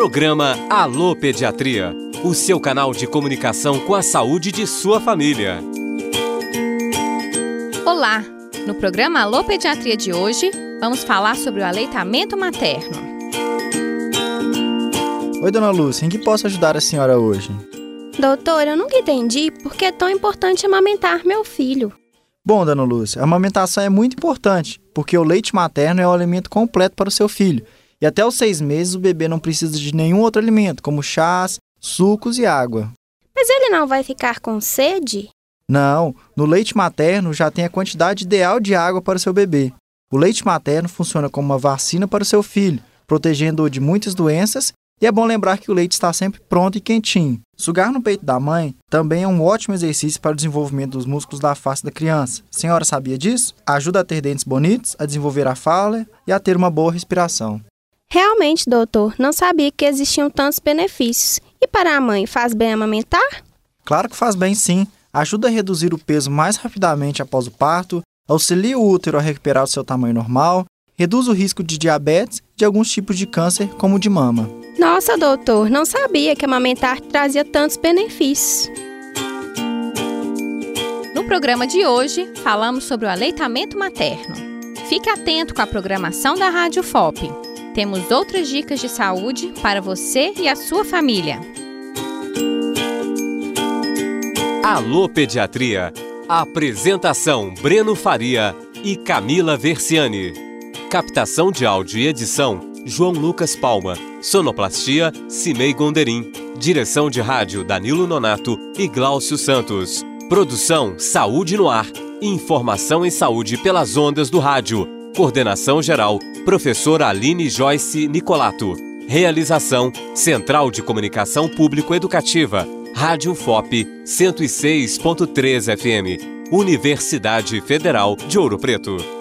Programa Alô Pediatria, o seu canal de comunicação com a saúde de sua família. Olá! No programa Alô Pediatria de hoje, vamos falar sobre o aleitamento materno. Oi, dona Lúcia, em que posso ajudar a senhora hoje? Doutor, eu nunca entendi por que é tão importante amamentar meu filho. Bom, dona Lúcia, a amamentação é muito importante, porque o leite materno é o alimento completo para o seu filho. E até os seis meses o bebê não precisa de nenhum outro alimento, como chás, sucos e água. Mas ele não vai ficar com sede? Não, no leite materno já tem a quantidade ideal de água para o seu bebê. O leite materno funciona como uma vacina para o seu filho, protegendo-o de muitas doenças e é bom lembrar que o leite está sempre pronto e quentinho. Sugar no peito da mãe também é um ótimo exercício para o desenvolvimento dos músculos da face da criança. A senhora sabia disso? Ajuda a ter dentes bonitos, a desenvolver a fala e a ter uma boa respiração. Realmente, doutor, não sabia que existiam tantos benefícios. E para a mãe, faz bem amamentar? Claro que faz bem sim. Ajuda a reduzir o peso mais rapidamente após o parto, auxilia o útero a recuperar o seu tamanho normal, reduz o risco de diabetes e de alguns tipos de câncer, como o de mama. Nossa, doutor, não sabia que amamentar trazia tantos benefícios. No programa de hoje, falamos sobre o aleitamento materno. Fique atento com a programação da Rádio FOP. Temos outras dicas de saúde para você e a sua família. Alô Pediatria. Apresentação Breno Faria e Camila Versiani. Captação de áudio e edição João Lucas Palma. Sonoplastia Cimei Gonderim. Direção de rádio Danilo Nonato e Gláucio Santos. Produção Saúde no Ar. Informação em saúde pelas ondas do rádio. Coordenação geral Professora Aline Joyce Nicolato. Realização Central de Comunicação Público Educativa. Rádio FOP 106.3 FM. Universidade Federal de Ouro Preto.